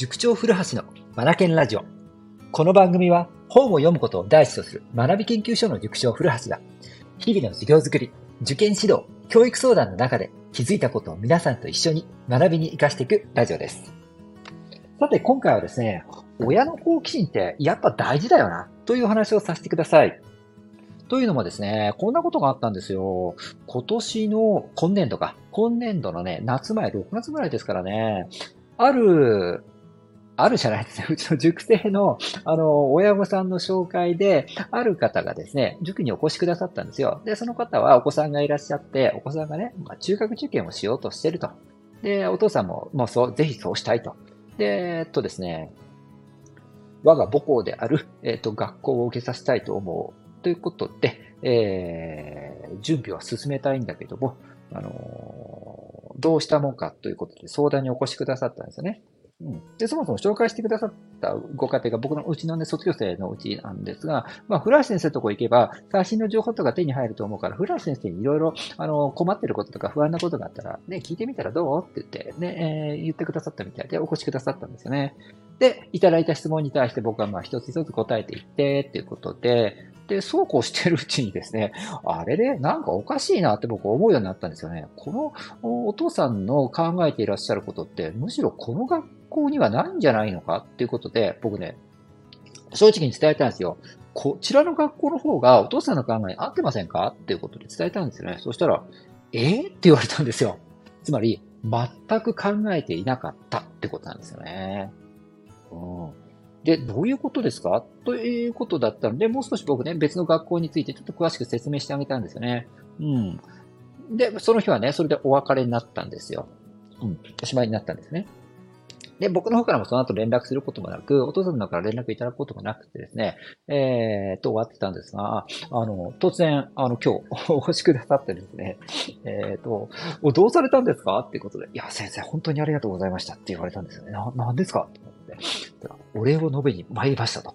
塾長古橋のマナケンラジオ。この番組は本を読むことを第一とする学び研究所の塾長古橋が日々の授業づくり、受験指導、教育相談の中で気づいたことを皆さんと一緒に学びに活かしていくラジオです。さて今回はですね、親の好奇心ってやっぱ大事だよなという話をさせてください。というのもですね、こんなことがあったんですよ。今年の今年度か。今年度のね、夏前、6月ぐらいですからね、ある、あるじゃないですね。うちの塾生の、あの、親御さんの紹介で、ある方がですね、塾にお越しくださったんですよ。で、その方はお子さんがいらっしゃって、お子さんがね、まあ、中学受験をしようとしてると。で、お父さんも、もうそう、ぜひそうしたいと。で、えっとですね、我が母校である、えっと、学校を受けさせたいと思う。ということで、えー、準備は進めたいんだけども、あのー、どうしたもんかということで相談にお越しくださったんですよね。うん、で、そもそも紹介してくださったご家庭が僕のうちのね、卒業生のうちなんですが、まあ、古橋先生のとこ行けば、最新の情報とか手に入ると思うから、古橋先生にいろいろ、あの、困ってることとか不安なことがあったら、ね、聞いてみたらどう？って言って、ね、えー、言ってくださったみたいで、お越しくださったんですよね。で、いただいた質問に対して僕はまあ一つ一つ答えていって、っていうことで、で、そうこうしてるうちにですね、あれで、なんかおかしいなって僕思うようになったんですよね。このお父さんの考えていらっしゃることって、むしろこの学校にはないんじゃないのかっていうことで、僕ね、正直に伝えたんですよ。こちらの学校の方がお父さんの考えに合ってませんかっていうことで伝えたんですよね。そしたら、えー、って言われたんですよ。つまり、全く考えていなかったってことなんですよね。うんで、どういうことですか？ということだったので、もう少し僕ね、別の学校についてちょっと詳しく説明してあげたんですよね。うん。で、その日はね、それでお別れになったんですよ。うん。おしまいになったんですね。で、僕の方からもその後連絡することもなく、お父さんの方から連絡いただくこともなくてですね、えー、と終わってたんですが、あの、突然、あの、今日、お越しくださってですね、えー、と、どうされたんですか？っていうことで、いや、先生、本当にありがとうございましたって言われたんですよね。な、なんですか？って思って、お礼を述べに参りましたと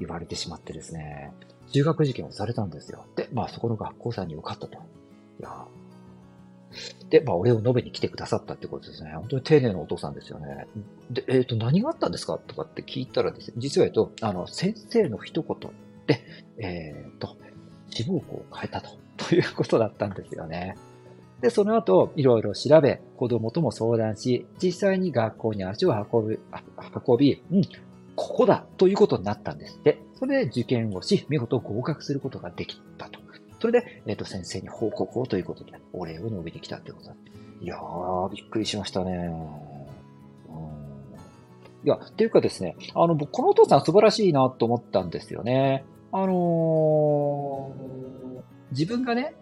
言われてしまってですね、中学受験をされたんですよ。で、まあそこの学校さんに受かったと。いやで、まあ、お礼を述べに来てくださったってことですね。本当に丁寧なお父さんですよね。で、えっ、ー、と、何があったんですかとかって聞いたらですね、実は言うと、あの、先生の一言で、えっ、ー、と、志望校を変えたと、ということだったんですよね。で、その後、いろいろ調べ、子供とも相談し、実際に学校に足を運び、運び、うん、ここだということになったんですって。それで受験をし、見事合格することができたと。それで、えっ、ー、と、先生に報告をということで、お礼を述べてきたってことだ。いやー、びっくりしましたね。いや、っていうかですね、あの、僕、このお父さん素晴らしいなと思ったんですよね。あのー、自分がね、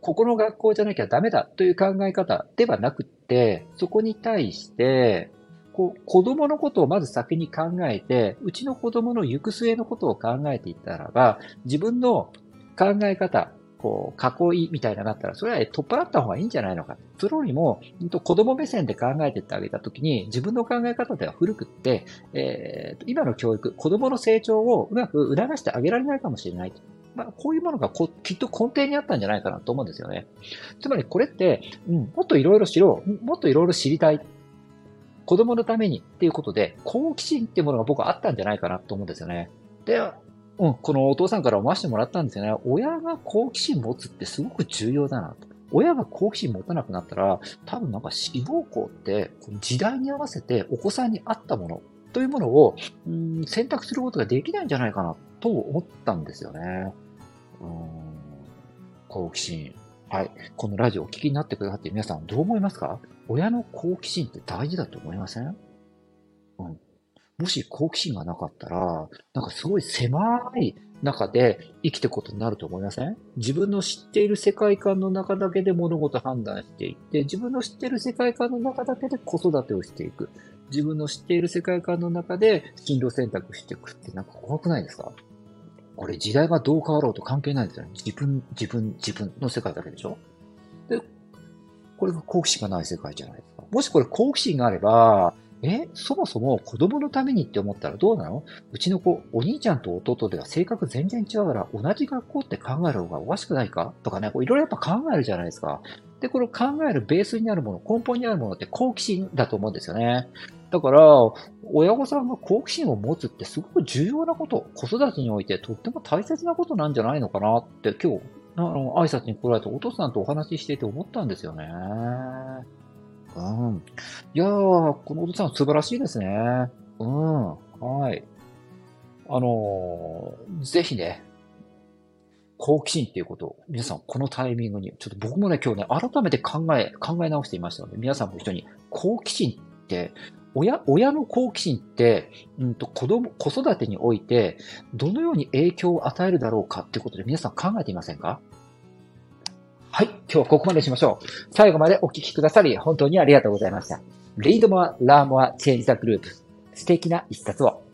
ここの学校じゃなきゃダメだという考え方ではなくって、そこに対して、こう、子供のことをまず先に考えて、うちの子供の行く末のことを考えていったらば、自分の考え方、こう、囲いみたいなのがあったら、それは取っ払った方がいいんじゃないのか。それよりも、子供目線で考えていってあげたときに、自分の考え方では古くって、えー、今の教育、子供の成長をうまく促してあげられないかもしれない。まあ、こういうものがこきっと根底にあったんじゃないかなと思うんですよね。つまりこれって、うん、もっといろいろ知ろう。もっといろいろ知りたい。子供のためにっていうことで、好奇心っていうものが僕はあったんじゃないかなと思うんですよね。で、うん、このお父さんから思わせてもらったんですよね。親が好奇心持つってすごく重要だなと。親が好奇心持たなくなったら、多分なんか志望校って時代に合わせてお子さんに合ったものというものを、うん、選択することができないんじゃないかなと思ったんですよね。うん、好奇心。はい。このラジオお聞きになってくださって皆さんどう思いますか？親の好奇心って大事だと思いません？うん。もし好奇心がなかったら、なんかすごい狭い中で生きていくことになると思いません？自分の知っている世界観の中だけで物事判断していって、自分の知っている世界観の中だけで子育てをしていく。自分の知っている世界観の中で進路選択していくってなんか怖くないですか？これ時代がどう変わろうと関係ないですよね。自分、自分、自分の世界だけでしょ？で、これが好奇心がない世界じゃないですか。もしこれ好奇心があれば、え、そもそも子供のためにって思ったらどうなの？うちの子、お兄ちゃんと弟では性格全然違うから同じ学校って考える方がおかしくないか？とかね、いろいろやっぱ考えるじゃないですか。で、この考えるベースになるもの、根本にあるものって好奇心だと思うんですよね。だから、親御さんが好奇心を持つってすごく重要なこと、子育てにおいてとっても大切なことなんじゃないのかなって今日、あの、挨拶に来られたお父さんとお話ししていて思ったんですよね。うん。いやー、このお父さん素晴らしいですね。うん。はい。あのー、ぜひね、好奇心っていうことを、皆さんこのタイミングに、ちょっと僕もね、今日ね、改めて考え、考え直していましたので、皆さんも一緒に、好奇心って、親、親の好奇心って、うんと、子供、子育てにおいて、どのように影響を与えるだろうかっていうことで皆さん考えていませんか？今日はここまでしましょう。最後までお聞きくださり、本当にありがとうございました。Read more, learn more, change the group. 素敵な一冊を。